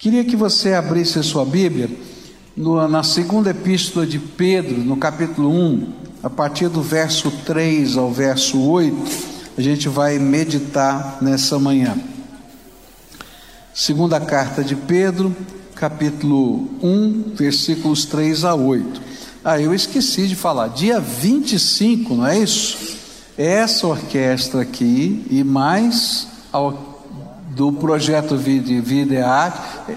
Queria que você abrisse a sua Bíblia no, na segunda epístola de Pedro, no capítulo 1, a partir do verso 3 ao verso 8, a gente vai meditar nessa manhã. Segunda carta de Pedro, capítulo 1, versículos 3 a 8. Ah, eu esqueci de falar, dia 25, não é isso? Essa orquestra aqui e mais ao do projeto Vida, Vida e Arte,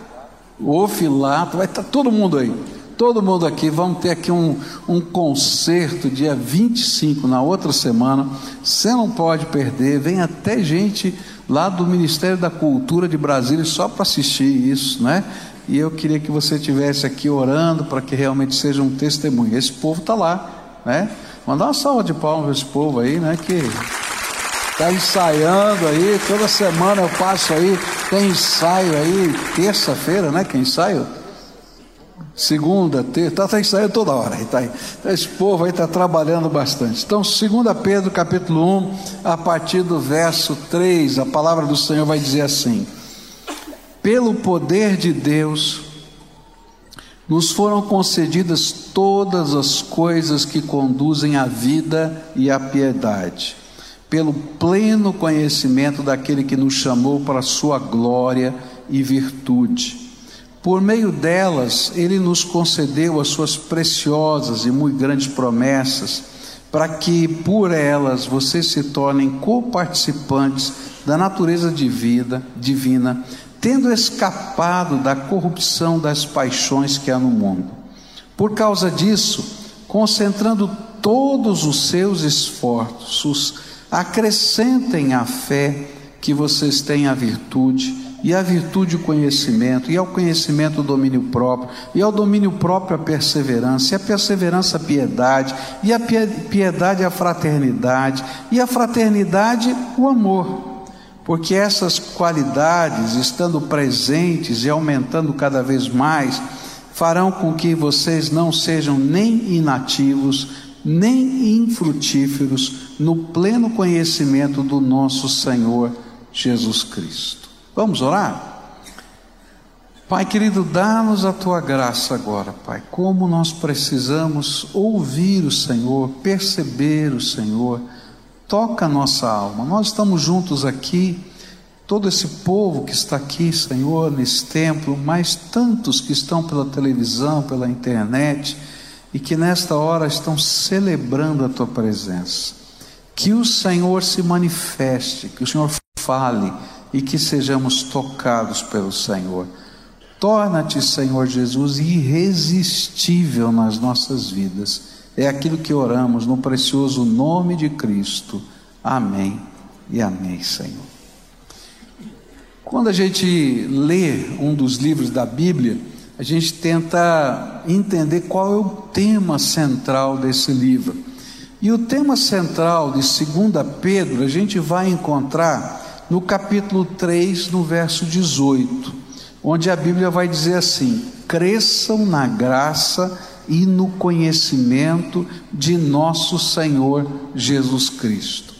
o Filato, vai estar todo mundo aí, todo mundo aqui. Vamos ter aqui um, um concerto dia 25, na outra semana. Você não pode perder, vem até gente lá do Ministério da Cultura de Brasília só para assistir isso, né? E eu queria que você estivesse aqui orando para que realmente seja um testemunho. Esse povo está lá, né? Mandar uma salva de palmas para esse povo aí, né? Que Está ensaiando aí, toda semana eu passo aí, tem ensaio aí, terça-feira, né? Que ensaio? Segunda, terça, está tá ensaiando toda hora. Tá aí. Então, esse povo aí está trabalhando bastante. Então, 2 Pedro capítulo 1, a partir do verso 3, a palavra do Senhor vai dizer assim: Pelo poder de Deus, nos foram concedidas todas as coisas que conduzem à vida e à piedade pelo pleno conhecimento daquele que nos chamou para a sua glória e virtude. Por meio delas, ele nos concedeu as suas preciosas e muito grandes promessas, para que por elas vocês se tornem coparticipantes da natureza de vida divina, tendo escapado da corrupção das paixões que há no mundo. Por causa disso, concentrando todos os seus esforços acrescentem à fé que vocês têm a virtude, e a virtude o conhecimento, e ao conhecimento o domínio próprio, e ao domínio próprio a perseverança, e a perseverança a piedade, e a piedade a fraternidade, e a fraternidade o amor. Porque essas qualidades, estando presentes e aumentando cada vez mais, farão com que vocês não sejam nem inativos, nem infrutíferos no pleno conhecimento do nosso Senhor Jesus Cristo. Vamos orar? Pai querido, dá-nos a tua graça agora, Pai. Como nós precisamos ouvir o Senhor, perceber o Senhor. Toca a nossa alma. Nós estamos juntos aqui, todo esse povo que está aqui, Senhor, nesse templo, mais tantos que estão pela televisão, pela internet e que nesta hora estão celebrando a tua presença. Que o Senhor se manifeste, que o Senhor fale e que sejamos tocados pelo Senhor. Torna-te, Senhor Jesus, irresistível nas nossas vidas. É aquilo que oramos no precioso nome de Cristo. Amém e amém, Senhor. Quando a gente lê um dos livros da Bíblia, a gente tenta entender qual é o tema central desse livro. E o tema central de 2 Pedro a gente vai encontrar no capítulo 3, no verso 18, onde a Bíblia vai dizer assim: cresçam na graça e no conhecimento de nosso Senhor Jesus Cristo.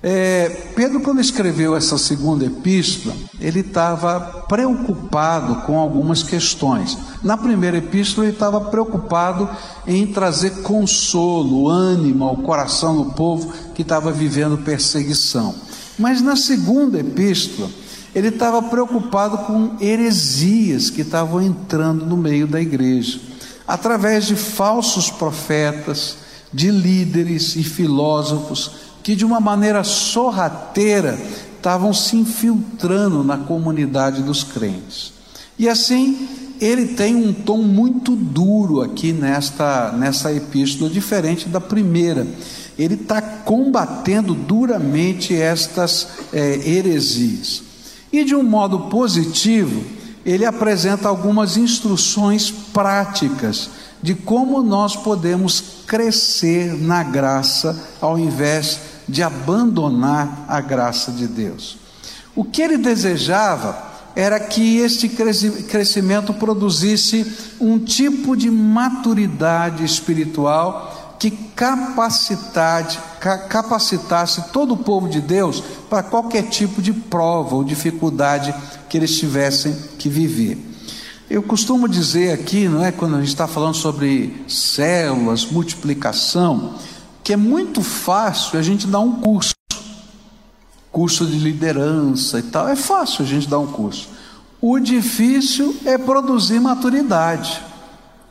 É, Pedro, quando escreveu essa segunda epístola, ele estava preocupado com algumas questões. Na primeira epístola, ele estava preocupado em trazer consolo, ânimo ao coração do povo que estava vivendo perseguição. Mas na segunda epístola, ele estava preocupado com heresias que estavam entrando no meio da igreja, através de falsos profetas, de líderes e filósofos que de uma maneira sorrateira estavam se infiltrando na comunidade dos crentes. E assim, ele tem um tom muito duro aqui nesta, nessa epístola, diferente da primeira. Ele está combatendo duramente estas é, heresias. E de um modo positivo, ele apresenta algumas instruções práticas de como nós podemos crescer na graça ao invés de abandonar a graça de Deus. O que ele desejava era que este crescimento produzisse um tipo de maturidade espiritual que capacitasse todo o povo de Deus para qualquer tipo de prova ou dificuldade que eles tivessem que viver. Eu costumo dizer aqui, não é, quando a gente está falando sobre células, multiplicação, que é muito fácil a gente dar um curso, curso de liderança e tal, é fácil a gente dar um curso. O difícil é produzir maturidade,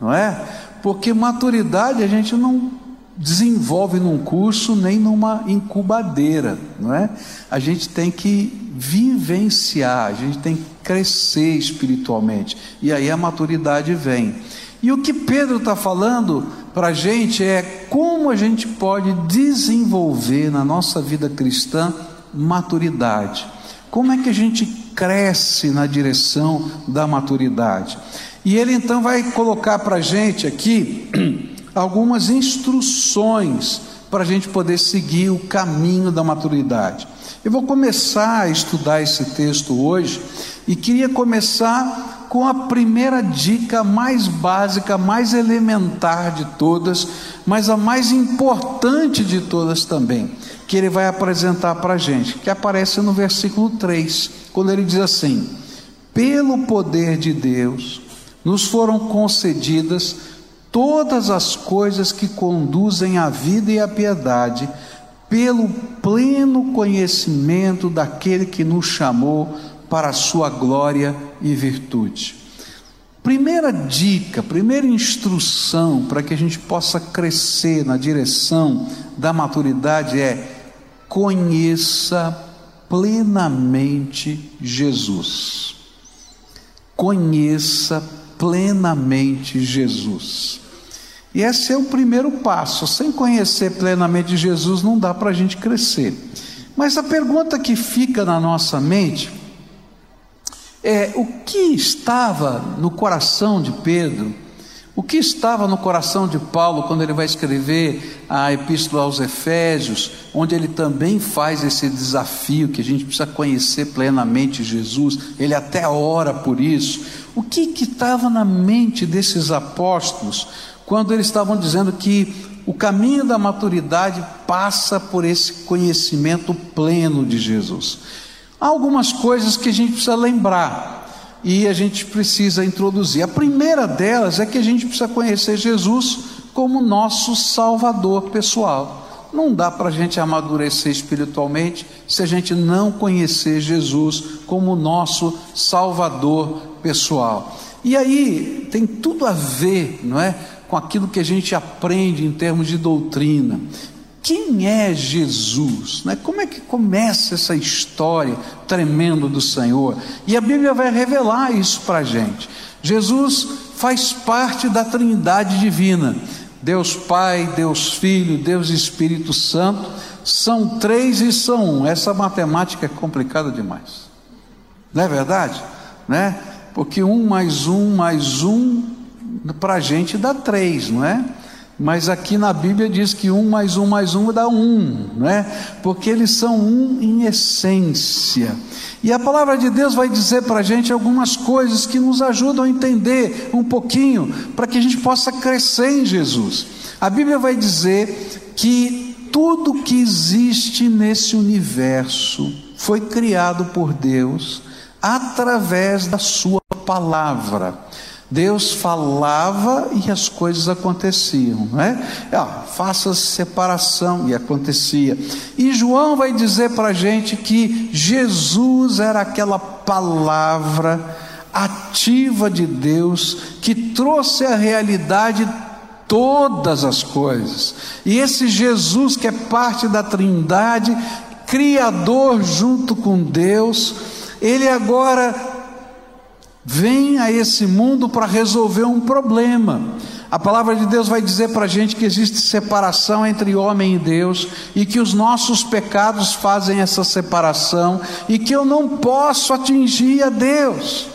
não é? Porque maturidade a gente não desenvolve num curso nem numa incubadeira, não é? A gente tem que vivenciar, a gente tem que crescer espiritualmente, e aí a maturidade vem. E o que Pedro está falando para a gente é como a gente pode desenvolver na nossa vida cristã maturidade. Como é que a gente cresce na direção da maturidade? E ele então vai colocar para a gente aqui algumas instruções para a gente poder seguir o caminho da maturidade. Eu vou começar a estudar esse texto hoje e queria começar com a primeira dica mais básica, mais elementar de todas, mas a mais importante de todas também, que ele vai apresentar para a gente, que aparece no versículo 3, quando ele diz assim: Pelo poder de Deus nos foram concedidas todas as coisas que conduzem à vida e à piedade, pelo pleno conhecimento daquele que nos chamou para a sua glória e virtude. Primeira dica, primeira instrução para que a gente possa crescer na direção da maturidade é conheça plenamente Jesus. Conheça plenamente Jesus. E esse é o primeiro passo. Sem conhecer plenamente Jesus, não dá para a gente crescer. Mas a pergunta que fica na nossa mente é: o que estava no coração de Pedro? O que estava no coração de Paulo quando ele vai escrever a Epístola aos Efésios, onde ele também faz esse desafio que a gente precisa conhecer plenamente Jesus, ele até ora por isso. O que estava na mente desses apóstolos quando eles estavam dizendo que o caminho da maturidade passa por esse conhecimento pleno de Jesus? Há algumas coisas que a gente precisa lembrar e a gente precisa introduzir. A primeira delas é que a gente precisa conhecer Jesus como nosso Salvador pessoal. Não dá para a gente amadurecer espiritualmente se a gente não conhecer Jesus como nosso Salvador pessoal. E aí tem tudo a ver, não é? Com aquilo que a gente aprende em termos de doutrina. Quem é Jesus? Né? Como é que começa essa história tremenda do Senhor? E a Bíblia vai revelar isso para a gente. Jesus faz parte da Trindade Divina. Deus Pai, Deus Filho, Deus Espírito Santo, são três e são um. Essa matemática é complicada demais. Não é verdade? Né? Porque um mais um mais um, para a gente dá três, não é? Mas aqui na Bíblia diz que um mais um mais um dá um, né? Porque eles são um em essência. E a palavra de Deus vai dizer para a gente algumas coisas que nos ajudam a entender um pouquinho, para que a gente possa crescer em Jesus. A Bíblia vai dizer que tudo que existe nesse universo foi criado por Deus através da Sua palavra. Deus falava e as coisas aconteciam, não é? Ah, faça separação e acontecia. E João vai dizer para a gente que Jesus era aquela palavra ativa de Deus que trouxe à realidade todas as coisas. E esse Jesus que é parte da Trindade, criador junto com Deus, ele agora vem a esse mundo para resolver um problema. A palavra de Deus vai dizer para a gente que existe separação entre homem e Deus e que os nossos pecados fazem essa separação e que eu não posso atingir a Deus.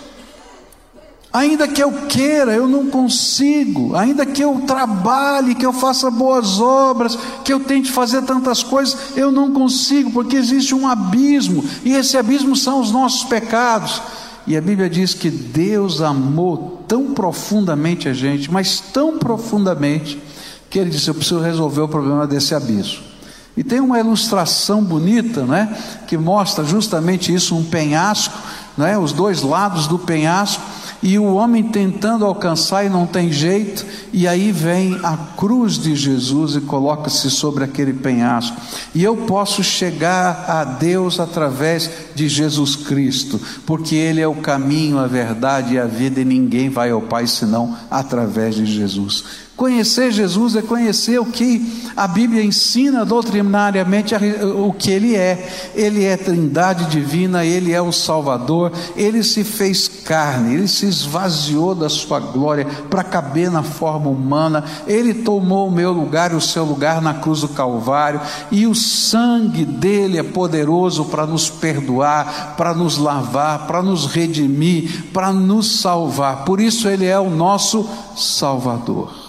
Ainda que eu queira, eu não consigo. Ainda que eu trabalhe, que eu faça boas obras, que eu tente fazer tantas coisas, eu não consigo, porque existe um abismo, e esse abismo são os nossos pecados. E a Bíblia diz que Deus amou tão profundamente a gente, mas tão profundamente, que ele disse: Eu preciso resolver o problema desse abismo. E tem uma ilustração bonita, né, que mostra justamente isso, um penhasco, né, os dois lados do penhasco, e o homem tentando alcançar e não tem jeito, e aí vem a cruz de Jesus e coloca-se sobre aquele penhasco. E eu posso chegar a Deus através de Jesus Cristo, porque Ele é o caminho, a verdade e a vida, e ninguém vai ao Pai senão através de Jesus. Conhecer Jesus é conhecer o que a Bíblia ensina doutrinariamente o que Ele é. Ele é Trindade divina, Ele é o Salvador, Ele se fez carne, Ele se esvaziou da sua glória para caber na forma humana, Ele tomou o meu lugar e o seu lugar na cruz do Calvário, e o sangue dele é poderoso para nos perdoar, para nos lavar, para nos redimir, para nos salvar. Por isso, Ele é o nosso Salvador.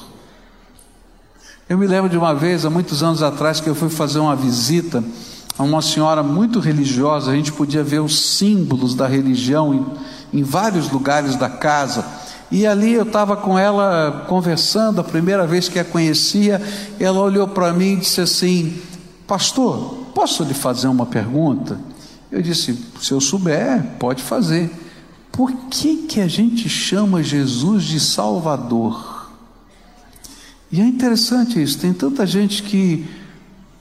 Eu me lembro de uma vez, há muitos anos atrás, que eu fui fazer uma visita a uma senhora muito religiosa, a gente podia ver os símbolos da religião em, em vários lugares da casa. E ali eu estava com ela conversando, a primeira vez que a conhecia, ela olhou para mim e disse assim: Pastor, posso lhe fazer uma pergunta? Eu disse: Se eu souber, pode fazer. Por que, que a gente chama Jesus de Salvador? E é interessante isso, tem tanta gente que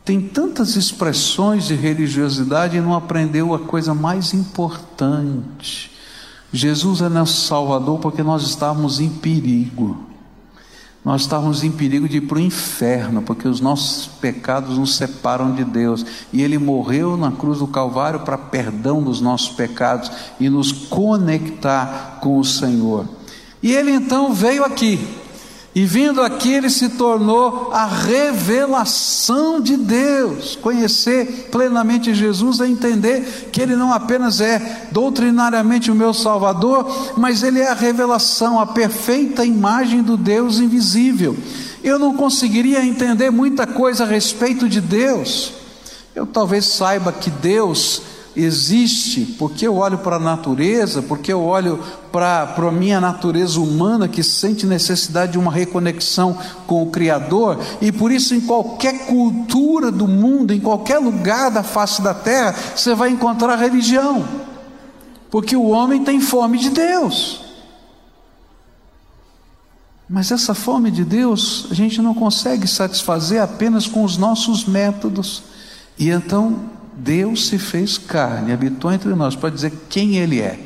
tem tantas expressões de religiosidade e não aprendeu a coisa mais importante. Jesus é nosso Salvador porque nós estávamos em perigo. Nós estávamos em perigo de ir para o inferno, porque os nossos pecados nos separam de Deus. E Ele morreu na cruz do Calvário para perdão dos nossos pecados e nos conectar com o Senhor. E Ele então veio aqui, e vindo aqui, ele se tornou a revelação de Deus. Conhecer plenamente Jesus é entender que ele não apenas é doutrinariamente o meu Salvador, mas ele é a revelação, a perfeita imagem do Deus invisível. Eu não conseguiria entender muita coisa a respeito de Deus. Eu talvez saiba que Deus existe, porque eu olho para a natureza, porque eu olho para a minha natureza humana que sente necessidade de uma reconexão com o Criador, e por isso, em qualquer cultura do mundo, em qualquer lugar da face da terra, você vai encontrar religião, porque o homem tem fome de Deus. Mas essa fome de Deus a gente não consegue satisfazer apenas com os nossos métodos, e então Deus se fez carne, habitou entre nós, para dizer quem Ele é.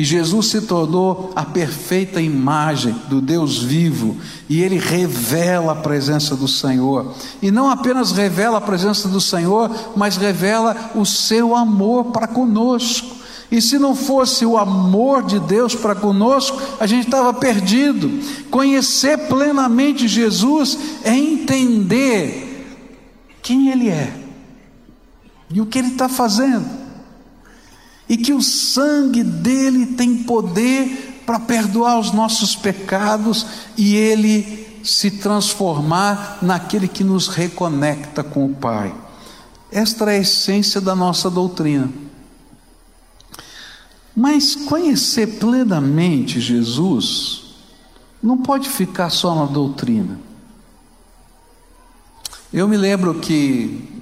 E Jesus se tornou a perfeita imagem do Deus vivo, e ele revela a presença do Senhor. E não apenas revela a presença do Senhor, mas revela o seu amor para conosco. E se não fosse o amor de Deus para conosco, a gente estava perdido. Conhecer plenamente Jesus é entender quem Ele é e o que ele está fazendo, e que o sangue dele tem poder para perdoar os nossos pecados e ele se transformar naquele que nos reconecta com o Pai. Esta é a essência da nossa doutrina. Mas conhecer plenamente Jesus não pode ficar só na doutrina. Eu me lembro que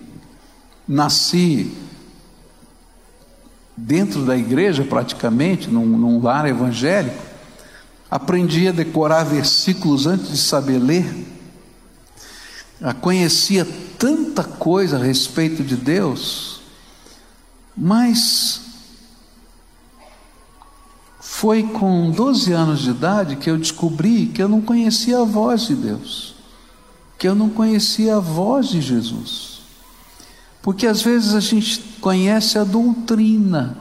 nasci dentro da igreja, praticamente, num, num lar evangélico, aprendi a decorar versículos antes de saber ler, conhecia tanta coisa a respeito de Deus, mas foi com 12 anos de idade que eu descobri que eu não conhecia a voz de Deus, que eu não conhecia a voz de Jesus. Porque às vezes a gente conhece a doutrina,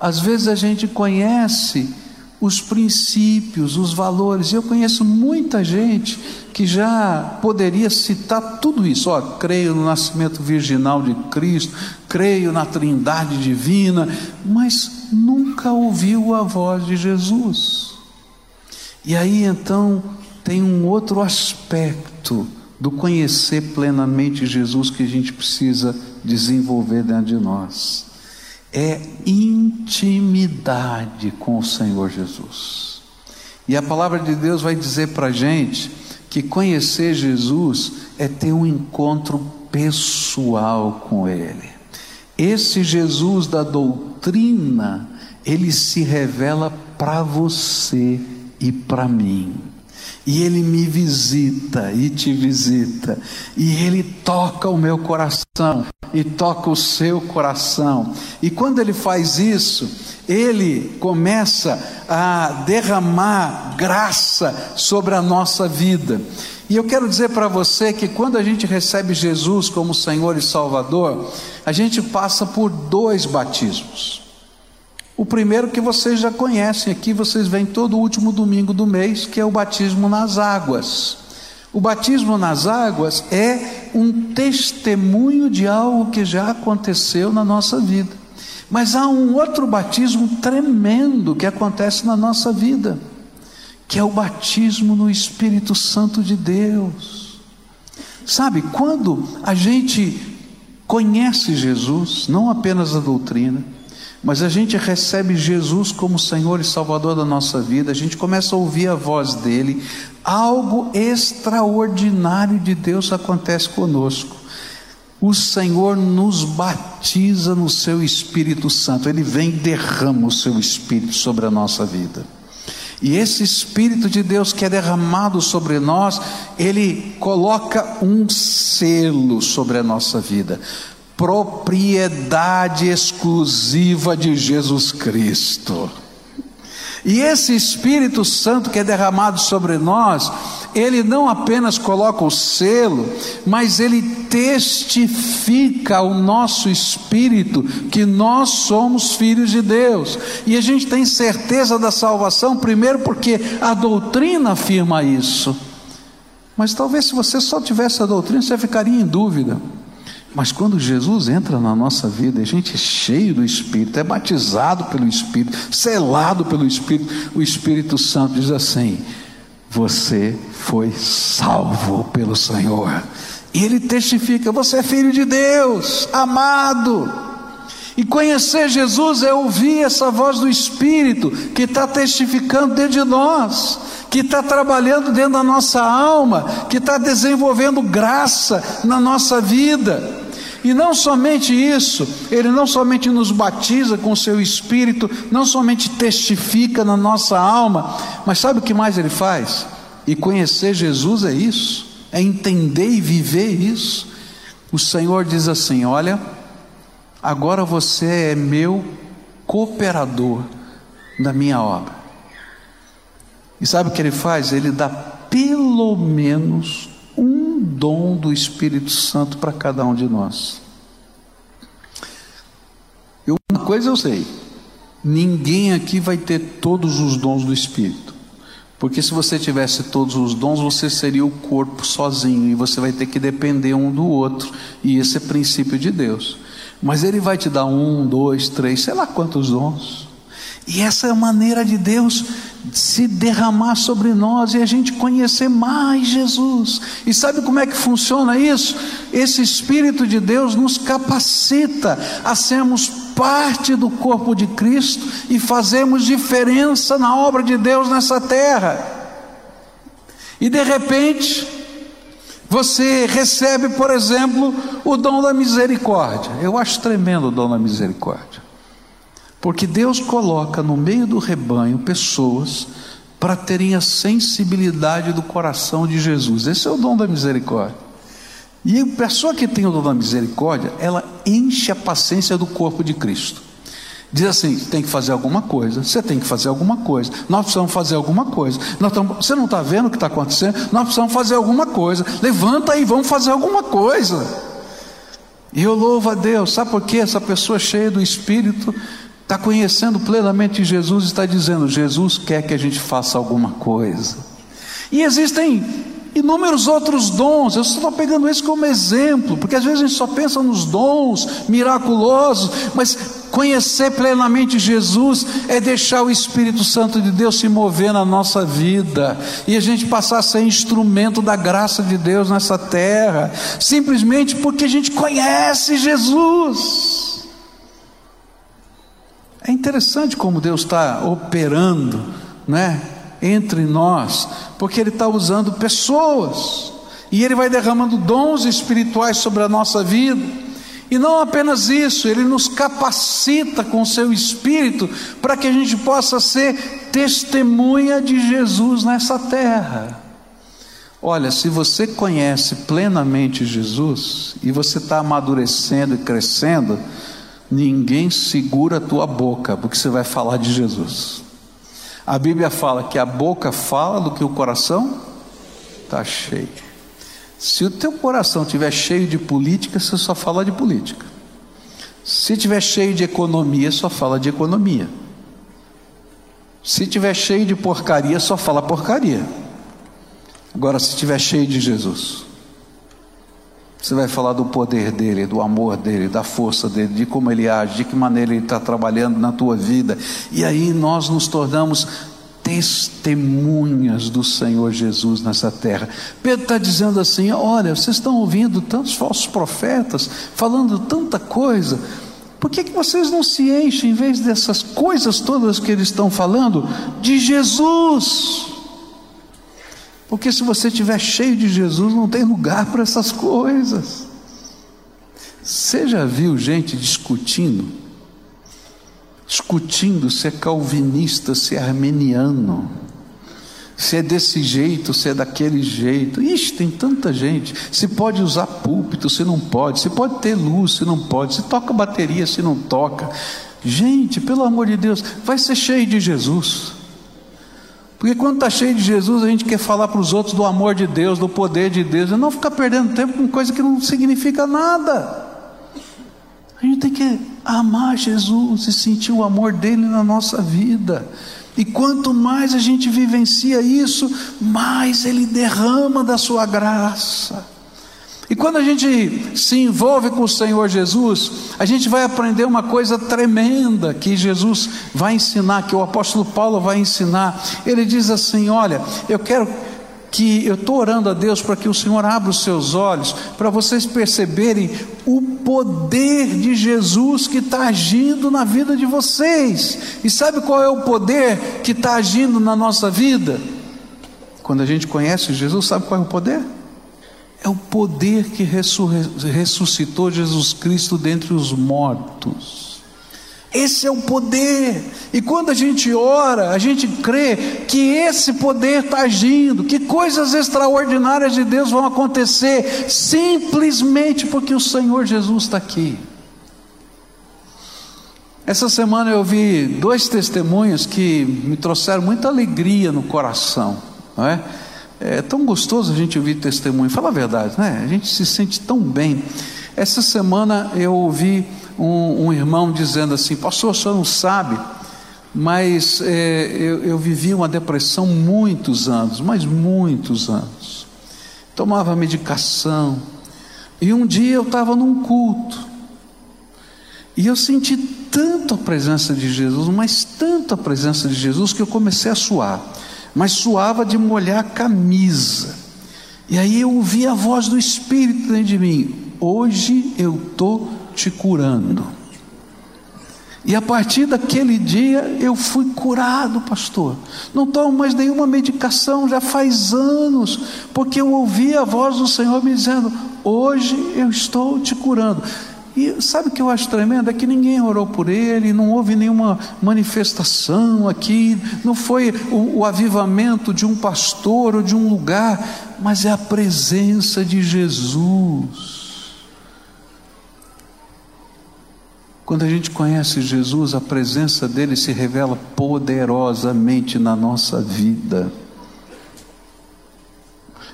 às vezes a gente conhece os princípios, os valores. Eu conheço muita gente que já poderia citar tudo isso. Ó, creio no nascimento virginal de Cristo, creio na Trindade divina, mas nunca ouviu a voz de Jesus. E aí então tem um outro aspecto do conhecer plenamente Jesus que a gente precisa desenvolver dentro de nós. É intimidade com o Senhor Jesus. E a palavra de Deus vai dizer para a gente que conhecer Jesus é ter um encontro pessoal com Ele. Esse Jesus da doutrina, ele se revela para você e para mim. E ele me visita e te visita, e ele toca o meu coração e toca o seu coração. E quando ele faz isso, ele começa a derramar graça sobre a nossa vida. E eu quero dizer para você que quando a gente recebe Jesus como Senhor e Salvador, a gente passa por dois batismos. O primeiro que vocês já conhecem aqui, vocês vêm todo último domingo do mês, que é o batismo nas águas. O batismo nas águas é um testemunho de algo que já aconteceu na nossa vida. Mas há um outro batismo tremendo que acontece na nossa vida, que é o batismo no Espírito Santo de Deus. Sabe, quando a gente conhece Jesus, não apenas a doutrina, mas a gente recebe Jesus como Senhor e Salvador da nossa vida, a gente começa a ouvir a voz dele, algo extraordinário de Deus acontece conosco. O Senhor nos batiza no seu Espírito Santo, ele vem e derrama o seu Espírito sobre a nossa vida. E esse Espírito de Deus que é derramado sobre nós, ele coloca um selo sobre a nossa vida propriedade exclusiva de Jesus Cristo. E esse Espírito Santo que é derramado sobre nós, ele não apenas coloca o selo, mas ele testifica ao nosso espírito que nós somos filhos de Deus. E a gente tem certeza da salvação, primeiro porque a doutrina afirma isso. Mas talvez se você só tivesse a doutrina, você ficaria em dúvida. Mas quando Jesus entra na nossa vida, a gente é cheio do Espírito, é batizado pelo Espírito, selado pelo Espírito, o Espírito Santo diz assim: Você foi salvo pelo Senhor. E ele testifica: Você é filho de Deus, amado. E conhecer Jesus é ouvir essa voz do Espírito que está testificando dentro de nós, que está trabalhando dentro da nossa alma, que está desenvolvendo graça na nossa vida. E não somente isso, ele não somente nos batiza com o seu espírito, não somente testifica na nossa alma, mas sabe o que mais ele faz? E conhecer Jesus é isso, é entender e viver isso. O Senhor diz assim: Olha, agora você é meu cooperador da minha obra. E sabe o que ele faz? Ele dá pelo menos dom do Espírito Santo para cada um de nós. Eu, uma coisa eu sei: ninguém aqui vai ter todos os dons do Espírito. Porque se você tivesse todos os dons, você seria o corpo sozinho e você vai ter que depender um do outro. E esse é princípio de Deus. Mas Ele vai te dar um, dois, três, sei lá quantos dons. E essa é a maneira de Deus se derramar sobre nós e a gente conhecer mais Jesus. E sabe como é que funciona isso? Esse Espírito de Deus nos capacita a sermos parte do corpo de Cristo e fazermos diferença na obra de Deus nessa terra. E de repente, você recebe, por exemplo, o dom da misericórdia. Eu acho tremendo o dom da misericórdia. Porque Deus coloca no meio do rebanho pessoas para terem a sensibilidade do coração de Jesus. Esse é o dom da misericórdia. E a pessoa que tem o dom da misericórdia, ela enche a paciência do corpo de Cristo. Diz assim: tem que fazer alguma coisa, você tem que fazer alguma coisa, nós precisamos fazer alguma coisa. Estamos, você não está vendo o que está acontecendo? Nós precisamos fazer alguma coisa. Levanta aí, vamos fazer alguma coisa. E eu louvo a Deus, sabe por quê? Essa pessoa cheia do Espírito, está conhecendo plenamente Jesus e está dizendo: Jesus quer que a gente faça alguma coisa. E existem inúmeros outros dons, eu só estou pegando esse como exemplo, porque às vezes a gente só pensa nos dons miraculosos, mas conhecer plenamente Jesus é deixar o Espírito Santo de Deus se mover na nossa vida e a gente passar a ser instrumento da graça de Deus nessa terra, simplesmente porque a gente conhece Jesus. É interessante como Deus está operando, né? entre nós, porque Ele está usando pessoas, e Ele vai derramando dons espirituais sobre a nossa vida. E não apenas isso, Ele nos capacita com o Seu Espírito para que a gente possa ser testemunha de Jesus nessa terra. Olha, se você conhece plenamente Jesus e você está amadurecendo e crescendo, ninguém segura a tua boca, porque você vai falar de Jesus. A Bíblia fala que a boca fala do que o coração está cheio. Se o teu coração estiver cheio de política, você só fala de política. Se estiver cheio de economia, só fala de economia. Se estiver cheio de porcaria, só fala porcaria. Agora, se estiver cheio de Jesus, você vai falar do poder dele, do amor dele, da força dele, de como ele age, de que maneira ele está trabalhando na tua vida. E aí nós nos tornamos testemunhas do Senhor Jesus nessa terra. Pedro está dizendo assim: olha, vocês estão ouvindo tantos falsos profetas, falando tanta coisa. Por que, que vocês não se enchem, em vez dessas coisas todas que eles estão falando, de Jesus? Porque se você estiver cheio de Jesus, não tem lugar para essas coisas. Você já viu gente discutindo? Discutindo se é calvinista, se é armeniano, se é desse jeito, se é daquele jeito. Ixi, tem tanta gente. Se pode usar púlpito, se não pode. Se pode ter luz, se não pode. Se toca bateria, se não toca. Gente, pelo amor de Deus, vai ser cheio de Jesus. Porque quando está cheio de Jesus, a gente quer falar para os outros do amor de Deus, do poder de Deus, e não ficar perdendo tempo com coisa que não significa nada. A gente tem que amar Jesus e sentir o amor dele na nossa vida. E quanto mais a gente vivencia isso, mais ele derrama da sua graça. E quando a gente se envolve com o Senhor Jesus, a gente vai aprender uma coisa tremenda que Jesus vai ensinar, que o apóstolo Paulo vai ensinar. Ele diz assim: Olha, eu quero que eu estou orando a Deus para que o Senhor abra os seus olhos, para vocês perceberem o poder de Jesus que está agindo na vida de vocês. E sabe qual é o poder que está agindo na nossa vida? Quando a gente conhece Jesus, sabe qual é o poder? É o poder que ressuscitou Jesus Cristo dentre os mortos. Esse é o poder, e quando a gente ora, a gente crê que esse poder está agindo, que coisas extraordinárias de Deus vão acontecer, simplesmente porque o Senhor Jesus está aqui. Essa semana eu vi dois testemunhos que me trouxeram muita alegria no coração, não é? É tão gostoso a gente ouvir testemunho, fala a verdade, né? A gente se sente tão bem. Essa semana eu ouvi um, um irmão dizendo assim: Pastor, o senhor não sabe, mas é, eu, eu vivi uma depressão muitos anos, mas muitos anos. Tomava medicação, e um dia eu estava num culto, e eu senti tanto a presença de Jesus, mas tanto a presença de Jesus, que eu comecei a suar mas suava de molhar a camisa. E aí eu ouvi a voz do Espírito dentro de mim: Hoje eu estou te curando. E a partir daquele dia eu fui curado, pastor. Não tomo mais nenhuma medicação, já faz anos, porque eu ouvi a voz do Senhor me dizendo: Hoje eu estou te curando. E sabe o que eu acho tremendo? É que ninguém orou por ele, não houve nenhuma manifestação aqui, não foi o, o, avivamento de um pastor ou de um lugar, mas é a presença de Jesus. Quando a gente conhece Jesus, a presença dele se revela poderosamente na nossa vida.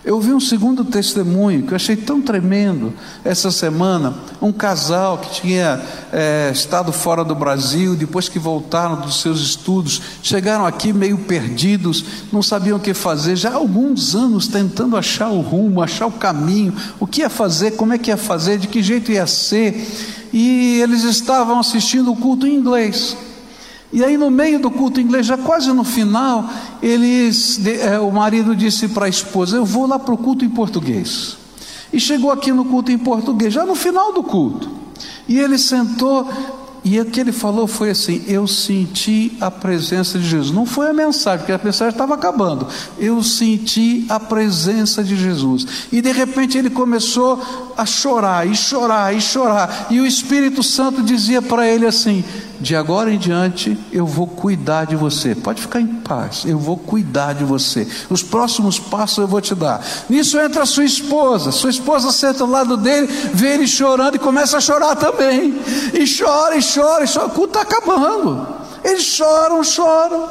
Eu vi um segundo testemunho que eu achei tão tremendo essa semana. Um casal que tinha é, estado fora do Brasil, depois que voltaram dos seus estudos, chegaram aqui meio perdidos, não sabiam o que fazer, já há alguns anos tentando achar o rumo, achar o caminho, o que ia fazer, como é que ia fazer, de que jeito ia ser. E eles estavam assistindo o culto em inglês. E aí, no meio do culto inglês, já quase no final, eles, é, o marido disse para a esposa: Eu vou lá para o culto em português. E chegou aqui no culto em português, já no final do culto. E ele sentou, e o que ele falou foi assim: Eu senti a presença de Jesus. Não foi a mensagem, porque a mensagem estava acabando. Eu senti a presença de Jesus. E de repente ele começou a chorar, e chorar, e chorar. E o Espírito Santo dizia para ele assim: De agora em diante eu vou cuidar de você. Pode ficar em paz, eu vou cuidar de você. Os próximos passos eu vou te dar. Nisso entra sua esposa. Sua esposa senta ao lado dele, vê ele chorando e começa a chorar também. E chora, e chora, e chora. O culto está acabando. Eles choram, choram.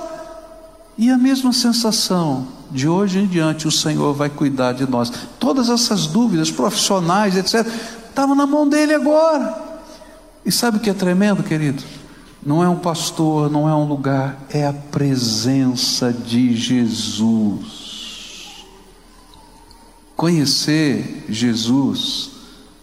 E a mesma sensação, de hoje em diante o Senhor vai cuidar de nós. Todas essas dúvidas profissionais, etc., estavam na mão dele agora. E sabe o que é tremendo, querido? Não é um pastor, não é um lugar, é a presença de Jesus. Conhecer Jesus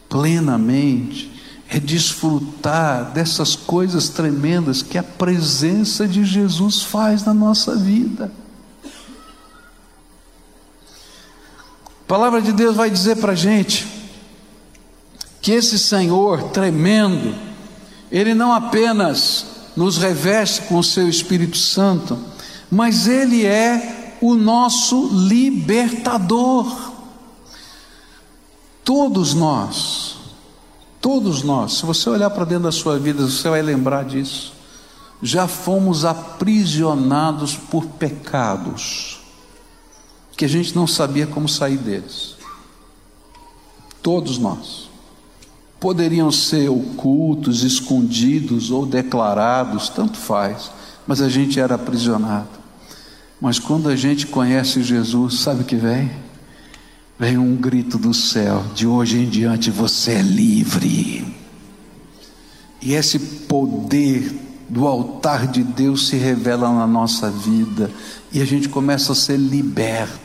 plenamente é desfrutar dessas coisas tremendas que a presença de Jesus faz na nossa vida. A palavra de Deus vai dizer para a gente que esse Senhor tremendo, Ele não apenas nos reveste com o Seu Espírito Santo, mas Ele é o nosso libertador. Todos nós, Todos nós, se você olhar para dentro da sua vida, você vai lembrar disso. Já fomos aprisionados por pecados que a gente não sabia como sair deles. Todos nós. Poderiam ser ocultos, escondidos ou declarados, tanto faz, mas a gente era aprisionado. Mas quando a gente conhece Jesus, sabe o que vem? Vem um grito do céu: de hoje em diante você é livre. E esse poder do altar de Deus se revela na nossa vida, e a gente começa a ser liberto,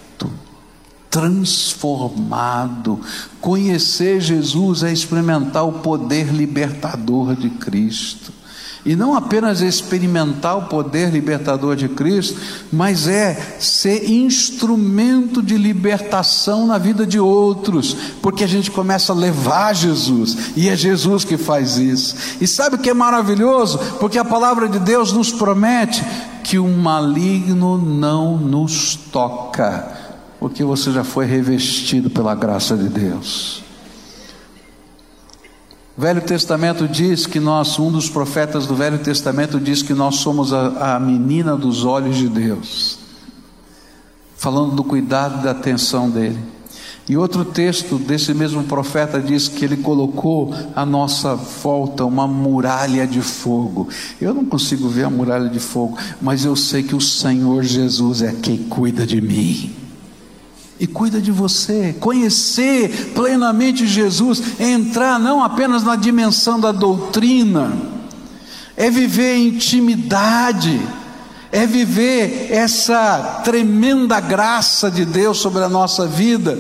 transformado. Conhecer Jesus é experimentar o poder libertador de Cristo. E não apenas experimentar o poder libertador de Cristo, mas é ser instrumento de libertação na vida de outros, porque a gente começa a levar Jesus, e é Jesus que faz isso. E sabe o que é maravilhoso? Porque a palavra de Deus nos promete que o maligno não nos toca, porque você já foi revestido pela graça de Deus. O Velho Testamento diz que nós, um dos profetas do Velho Testamento diz que nós somos a, a menina dos olhos de Deus, falando do cuidado e da atenção dele. E outro texto desse mesmo profeta diz que ele colocou à nossa volta uma muralha de fogo. Eu não consigo ver a muralha de fogo, mas eu sei que o Senhor Jesus é quem cuida de mim e cuida de você. Conhecer plenamente Jesus é entrar não apenas na dimensão da doutrina, é viver intimidade, é viver essa tremenda graça de Deus sobre a nossa vida,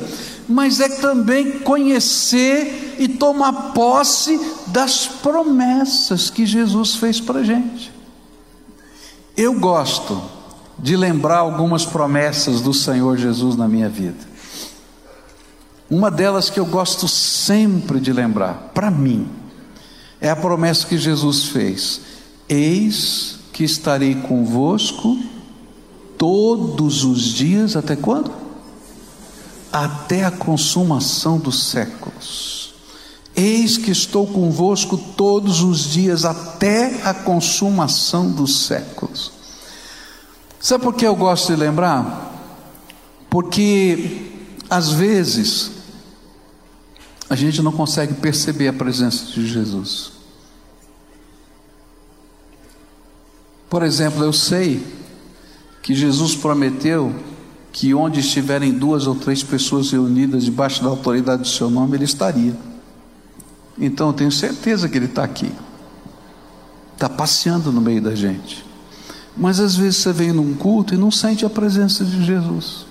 mas é também conhecer e tomar posse das promessas que Jesus fez para a gente. Eu gosto de lembrar algumas promessas do Senhor Jesus na minha vida. Uma delas que eu gosto sempre de lembrar, para mim, é a promessa que Jesus fez: Eis que estarei convosco todos os dias, até quando? Até a consumação dos séculos. Eis que estou convosco todos os dias, até a consumação dos séculos. Sabe por que eu gosto de lembrar? Porque, às vezes, a gente não consegue perceber a presença de Jesus. Por exemplo, eu sei que Jesus prometeu que onde estiverem duas ou três pessoas reunidas debaixo da autoridade do seu nome, Ele estaria. Então eu tenho certeza que Ele está aqui, está passeando no meio da gente. Mas às vezes você vem num culto e não sente a presença de Jesus.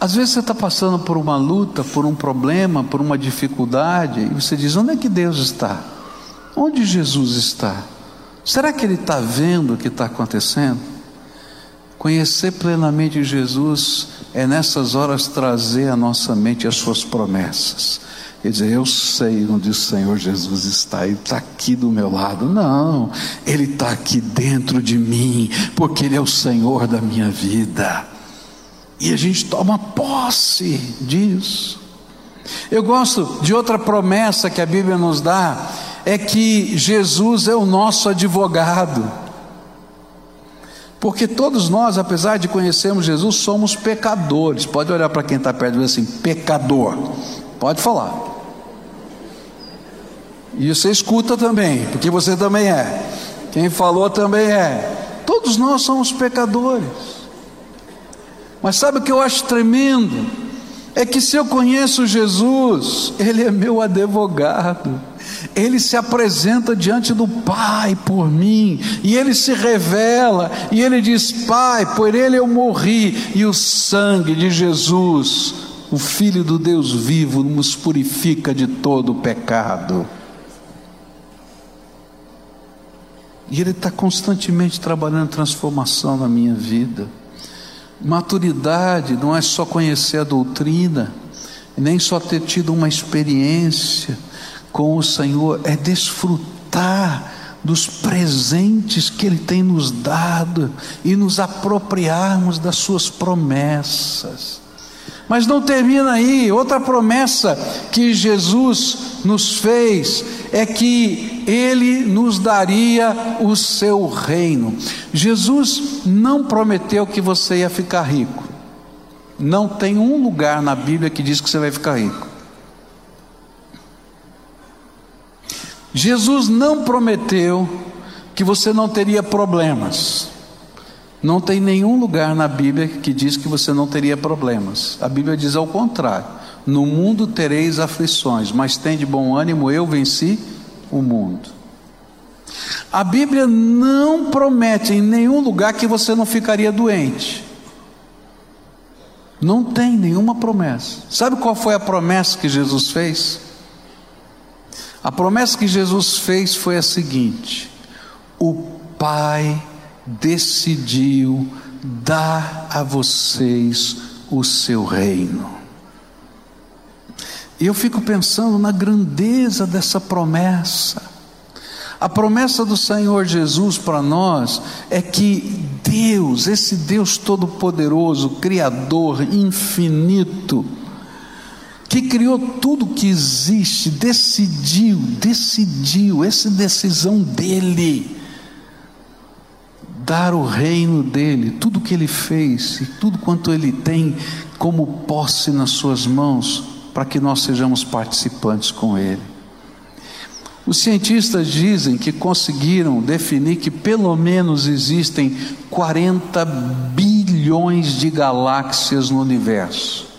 Às vezes você está passando por uma luta, por um problema, por uma dificuldade, e você diz: onde é que Deus está? Onde Jesus está? Será que Ele está vendo o que está acontecendo? Conhecer plenamente Jesus é nessas horas trazer à nossa mente as suas promessas. Quer dizer, eu sei onde o Senhor Jesus está, Ele está aqui do meu lado. Não, Ele está aqui dentro de mim, porque Ele é o Senhor da minha vida. E a gente toma posse disso. Eu gosto de outra promessa que a Bíblia nos dá, é que Jesus é o nosso advogado. Porque todos nós, apesar de conhecermos Jesus, somos pecadores. Pode olhar para quem está perto e dizer assim: pecador. Pode falar. E você escuta também, porque você também é. Quem falou também é. Todos nós somos pecadores. Mas sabe o que eu acho tremendo? É que se eu conheço Jesus, Ele é meu advogado ele se apresenta diante do Pai por mim, e ele se revela, e ele diz: Pai, por ele eu morri, e o sangue de Jesus, o Filho do Deus vivo, nos purifica de todo o pecado. E Ele está constantemente trabalhando transformação na minha vida. Maturidade não é só conhecer a doutrina, nem só ter tido uma experiência, com o Senhor é desfrutar dos presentes que Ele tem nos dado e nos apropriarmos das Suas promessas. Mas não termina aí, outra promessa que Jesus nos fez é que Ele nos daria o seu reino. Jesus não prometeu que você ia ficar rico, não tem um lugar na Bíblia que diz que você vai ficar rico. Jesus não prometeu que você não teria problemas. Não tem nenhum lugar na Bíblia que diz que você não teria problemas. A Bíblia diz ao contrário: No mundo tereis aflições, mas tem de bom ânimo, eu venci o mundo. A Bíblia não promete em nenhum lugar que você não ficaria doente. Não tem nenhuma promessa. Sabe qual foi a promessa que Jesus fez? A promessa que Jesus fez foi a seguinte: o Pai decidiu dar a vocês o seu reino. E eu fico pensando na grandeza dessa promessa. A promessa do Senhor Jesus para nós é que Deus, esse Deus Todo-Poderoso, Criador, infinito, que criou tudo que existe, decidiu, decidiu, essa decisão dele, dar o reino dele, tudo que ele fez e tudo quanto ele tem como posse nas suas mãos, para que nós sejamos participantes com ele. Os cientistas dizem que conseguiram definir que pelo menos existem 40 bilhões de galáxias no universo.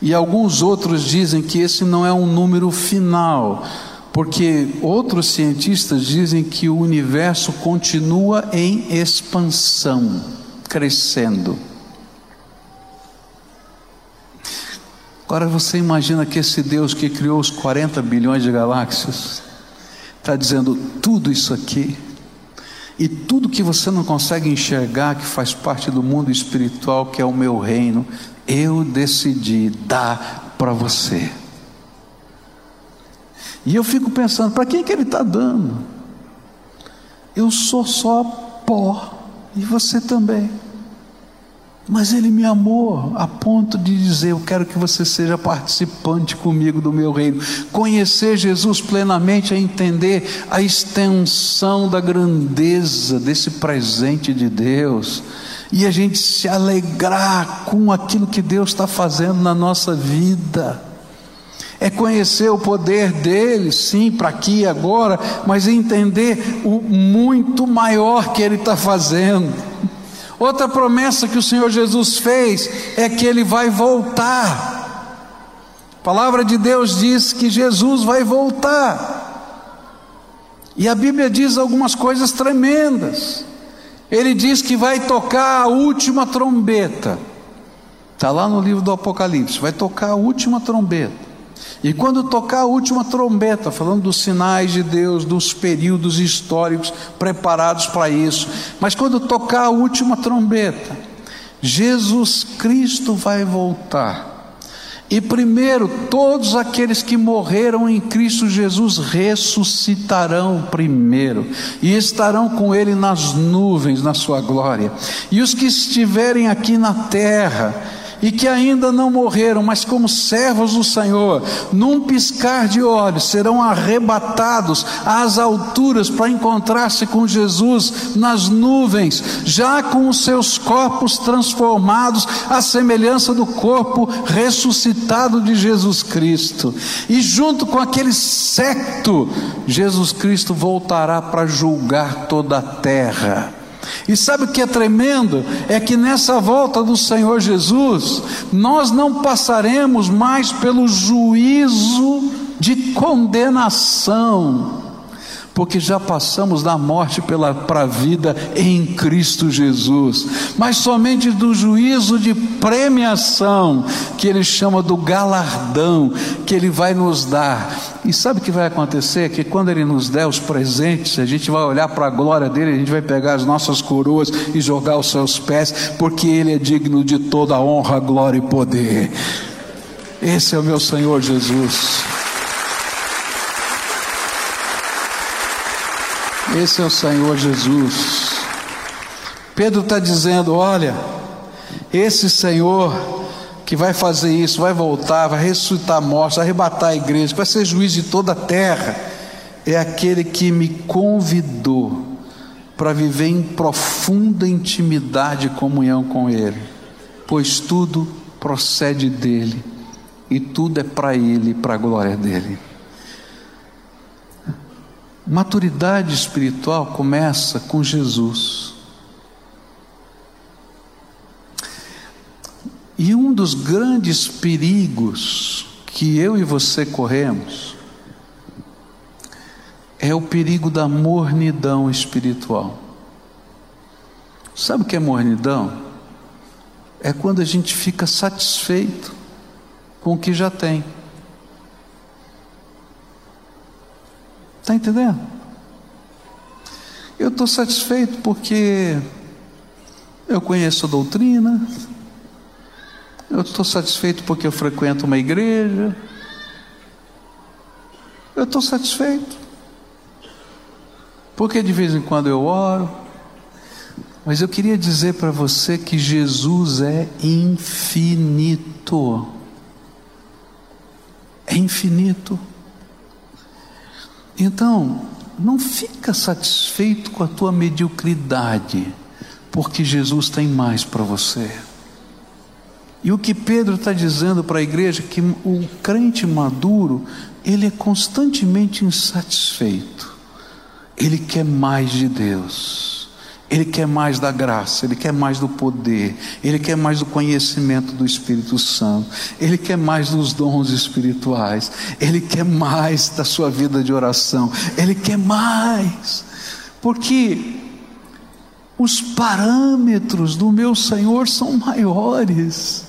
E alguns outros dizem que esse não é um número final, porque outros cientistas dizem que o universo continua em expansão, crescendo. Agora você imagina que esse Deus que criou os 40 bilhões de galáxias está dizendo tudo isso aqui e tudo que você não consegue enxergar que faz parte do mundo espiritual que é o meu reino eu decidi dar para você. E eu fico pensando, para quem que ele está dando? Eu sou só pó, e você também. Mas ele me amou a ponto de dizer: Eu quero que você seja participante comigo do meu reino. Conhecer Jesus plenamente é entender a extensão da grandeza desse presente de Deus e a gente se alegrar com aquilo que Deus está fazendo na nossa vida. É conhecer o poder dele, sim, para aqui e agora, mas entender o muito maior que ele está fazendo. Outra promessa que o Senhor Jesus fez é que ele vai voltar. A palavra de Deus diz que Jesus vai voltar. E a Bíblia diz algumas coisas tremendas. Ele diz que vai tocar a última trombeta. Está lá no livro do Apocalipse. Vai tocar a última trombeta. E quando tocar a última trombeta, falando dos sinais de Deus, dos períodos históricos preparados para isso, mas quando tocar a última trombeta, Jesus Cristo vai voltar. E primeiro, todos aqueles que morreram em Cristo Jesus ressuscitarão primeiro e estarão com Ele nas nuvens, na Sua glória. E os que estiverem aqui na terra, e que ainda não morreram, mas como servos do Senhor, num piscar de olhos, serão arrebatados às alturas para encontrar-se com Jesus nas nuvens, já com os seus corpos transformados à semelhança do corpo ressuscitado de Jesus Cristo. E junto com aquele secto, Jesus Cristo voltará para julgar toda a terra. E sabe o que é tremendo? É que nessa volta do Senhor Jesus, nós não passaremos mais pelo juízo de condenação porque já passamos da morte para a vida em Cristo Jesus, mas somente do juízo de premiação, que Ele chama do galardão, que Ele vai nos dar. E sabe o que vai acontecer? Que quando Ele nos der os presentes, a gente vai olhar para a glória dele, a gente vai pegar as nossas coroas e jogar aos seus pés, porque Ele é digno de toda a honra, glória e poder. Esse é o meu Senhor Jesus. Esse é o Senhor Jesus. Pedro está dizendo: olha, esse Senhor que vai fazer isso, vai voltar, vai ressuscitar mortos, arrebatar a igreja, vai ser juiz de toda a terra, é aquele que me convidou para viver em profunda intimidade e comunhão com Ele, pois tudo procede dele e tudo é para Ele para a glória dele. Maturidade espiritual começa com Jesus. E um dos grandes perigos que eu e você corremos é o perigo da mornidão espiritual. Sabe o que é mornidão? É quando a gente fica satisfeito com o que já tem. Está entendendo? Eu estou satisfeito porque eu conheço a doutrina, eu estou satisfeito porque eu frequento uma igreja, eu estou satisfeito porque de vez em quando eu oro, mas eu queria dizer para você que Jesus é infinito. É infinito. Então, não fica satisfeito com a tua mediocridade, porque Jesus tem mais para você. E o que Pedro está dizendo para a igreja que o crente maduro ele é constantemente insatisfeito. Ele quer mais de Deus. Ele quer mais da graça, ele quer mais do poder, ele quer mais do conhecimento do Espírito Santo, ele quer mais dos dons espirituais, ele quer mais da sua vida de oração, ele quer mais, porque os parâmetros do meu Senhor são maiores.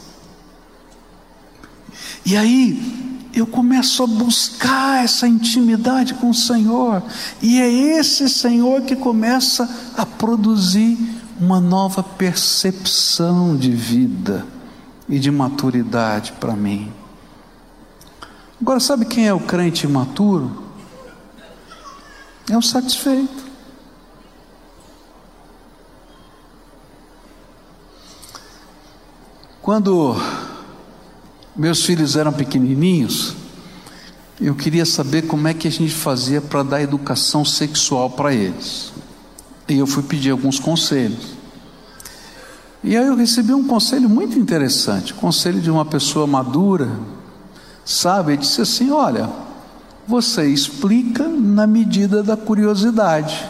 E aí, eu começo a buscar essa intimidade com o Senhor, e é esse Senhor que começa a produzir uma nova percepção de vida e de maturidade para mim. Agora, sabe quem é o crente imaturo? É o satisfeito. Quando meus filhos eram pequenininhos, eu queria saber como é que a gente fazia para dar educação sexual para eles. E eu fui pedir alguns conselhos. E aí eu recebi um conselho muito interessante, conselho de uma pessoa madura, sabe? Ele disse assim: olha, você explica na medida da curiosidade.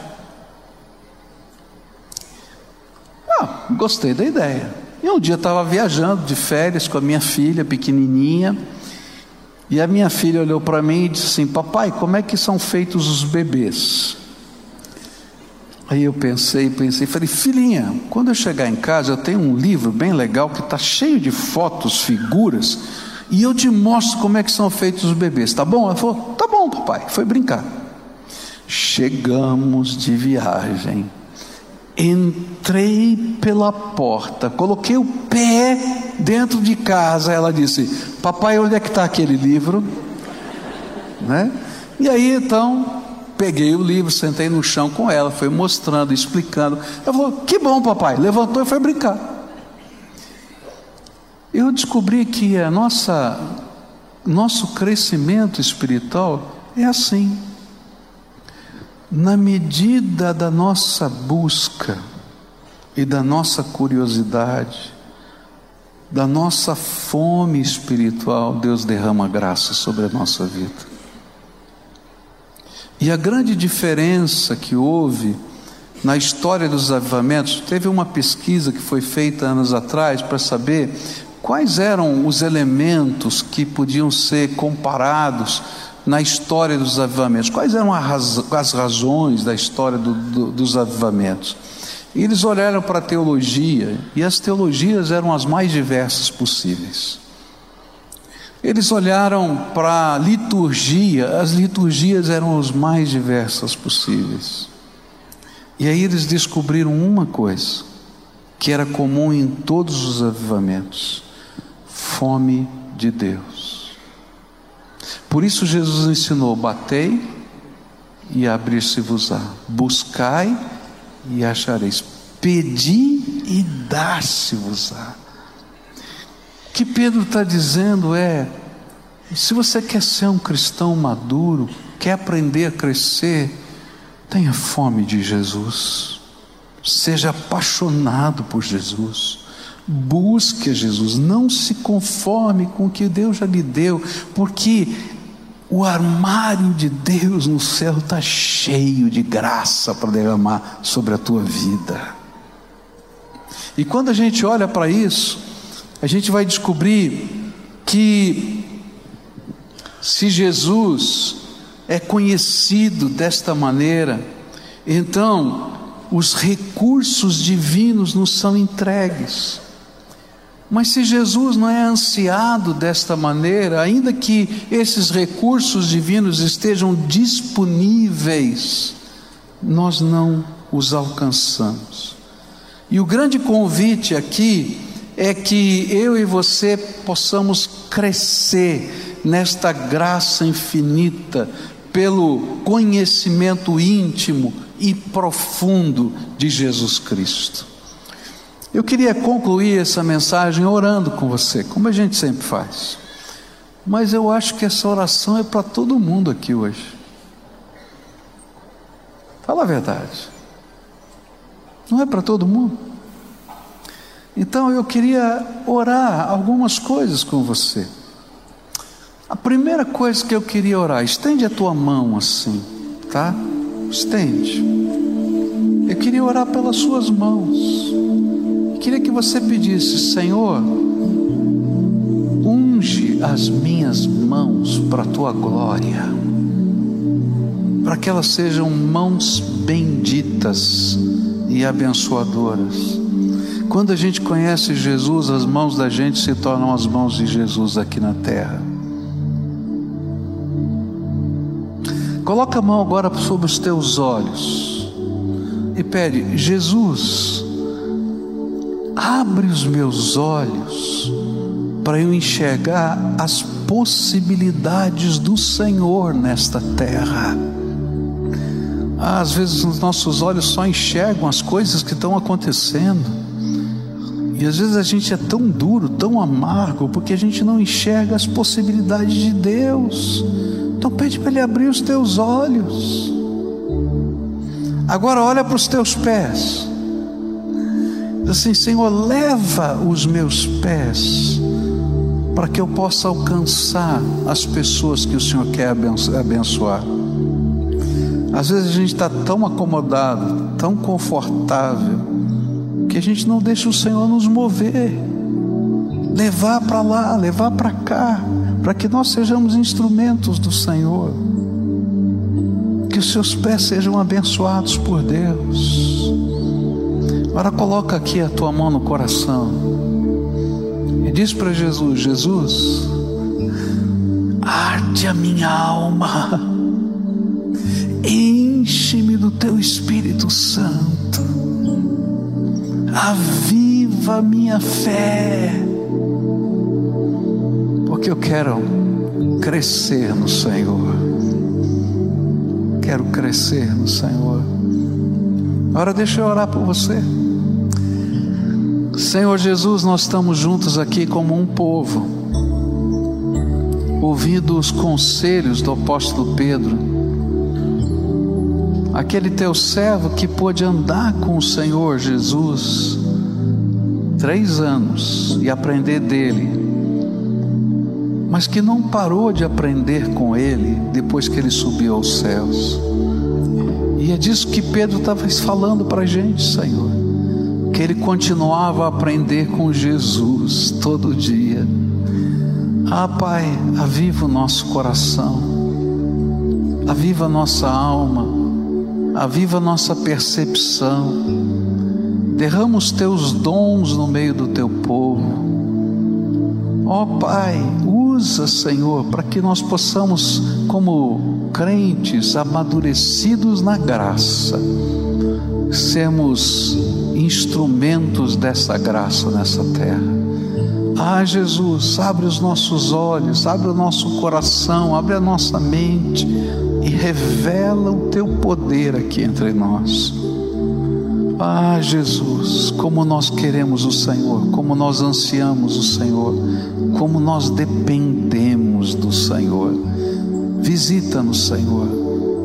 Ah, gostei da ideia. E um dia eu estava viajando de férias com a minha filha pequenininha, e a minha filha olhou para mim e disse assim: Papai, como é que são feitos os bebês? Aí eu pensei, pensei, falei, filhinha, quando eu chegar em casa, eu tenho um livro bem legal que está cheio de fotos, figuras, e eu te mostro como é que são feitos os bebês, tá bom? Ela falou: tá bom, papai. Foi brincar. Chegamos de viagem. Entrei pela porta, coloquei o pé dentro de casa. Ela disse: Papai, onde é que está aquele livro? Né? E aí então peguei o livro, sentei no chão com ela, foi mostrando, explicando. Ela falou: Que bom, papai. Levantou e foi brincar. Eu descobri que a nossa nosso crescimento espiritual é assim na medida da nossa busca e da nossa curiosidade, da nossa fome espiritual, Deus derrama graça sobre a nossa vida. E a grande diferença que houve na história dos avivamentos, teve uma pesquisa que foi feita anos atrás para saber quais eram os elementos que podiam ser comparados na história dos avivamentos. Quais eram as razões da história do, do, dos avivamentos? Eles olharam para a teologia e as teologias eram as mais diversas possíveis. Eles olharam para a liturgia, as liturgias eram as mais diversas possíveis. E aí eles descobriram uma coisa que era comum em todos os avivamentos: fome de Deus. Por isso Jesus ensinou: batei e abrir-se-vos-á, buscai e achareis, pedi e dar-se-vos-á. O que Pedro está dizendo é: se você quer ser um cristão maduro, quer aprender a crescer, tenha fome de Jesus, seja apaixonado por Jesus. Busque Jesus, não se conforme com o que Deus já lhe deu, porque o armário de Deus no céu está cheio de graça para derramar sobre a tua vida. E quando a gente olha para isso, a gente vai descobrir que se Jesus é conhecido desta maneira, então os recursos divinos nos são entregues. Mas se Jesus não é ansiado desta maneira, ainda que esses recursos divinos estejam disponíveis, nós não os alcançamos. E o grande convite aqui é que eu e você possamos crescer nesta graça infinita, pelo conhecimento íntimo e profundo de Jesus Cristo. Eu queria concluir essa mensagem orando com você, como a gente sempre faz. Mas eu acho que essa oração é para todo mundo aqui hoje. Fala a verdade. Não é para todo mundo? Então eu queria orar algumas coisas com você. A primeira coisa que eu queria orar, estende a tua mão assim, tá? Estende. Eu queria orar pelas suas mãos. Queria que você pedisse, Senhor, unge as minhas mãos para a tua glória, para que elas sejam mãos benditas e abençoadoras. Quando a gente conhece Jesus, as mãos da gente se tornam as mãos de Jesus aqui na terra. Coloca a mão agora sobre os teus olhos e pede, Jesus, abre os meus olhos para eu enxergar as possibilidades do Senhor nesta terra. Às vezes os nossos olhos só enxergam as coisas que estão acontecendo. E às vezes a gente é tão duro, tão amargo, porque a gente não enxerga as possibilidades de Deus. Então pede para Ele abrir os teus olhos. Agora olha para os teus pés assim: Senhor, leva os meus pés para que eu possa alcançar as pessoas que o Senhor quer abençoar. Às vezes a gente está tão acomodado, tão confortável, que a gente não deixa o Senhor nos mover, levar para lá, levar para cá, para que nós sejamos instrumentos do Senhor. Que os seus pés sejam abençoados por Deus. Agora coloca aqui a tua mão no coração e diz para Jesus: Jesus, Arde a minha alma, enche-me do teu Espírito Santo, aviva a minha fé, porque eu quero crescer no Senhor. Quero crescer no Senhor. Agora deixa eu orar por você. Senhor Jesus, nós estamos juntos aqui como um povo, ouvindo os conselhos do apóstolo Pedro, aquele teu servo que pôde andar com o Senhor Jesus três anos e aprender dele, mas que não parou de aprender com ele depois que ele subiu aos céus. E é disso que Pedro estava falando para a gente, Senhor que ele continuava a aprender com Jesus todo dia. Ah, Pai, aviva o nosso coração, aviva a nossa alma, aviva a nossa percepção, derrama os teus dons no meio do teu povo. Ó oh, Pai, usa, Senhor, para que nós possamos, como crentes amadurecidos na graça, sermos instrumentos dessa graça nessa terra. Ah, Jesus, abre os nossos olhos, abre o nosso coração, abre a nossa mente e revela o teu poder aqui entre nós. Ah, Jesus, como nós queremos o Senhor, como nós ansiamos o Senhor, como nós dependemos do Senhor. Visita-nos, Senhor,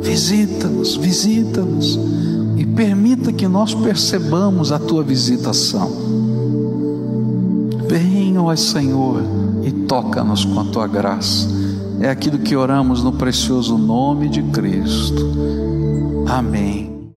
visita-nos, visita-nos e permita que nós percebamos a tua visitação. Venha, ó Senhor, e toca-nos com a tua graça. É aquilo que oramos no precioso nome de Cristo. Amém.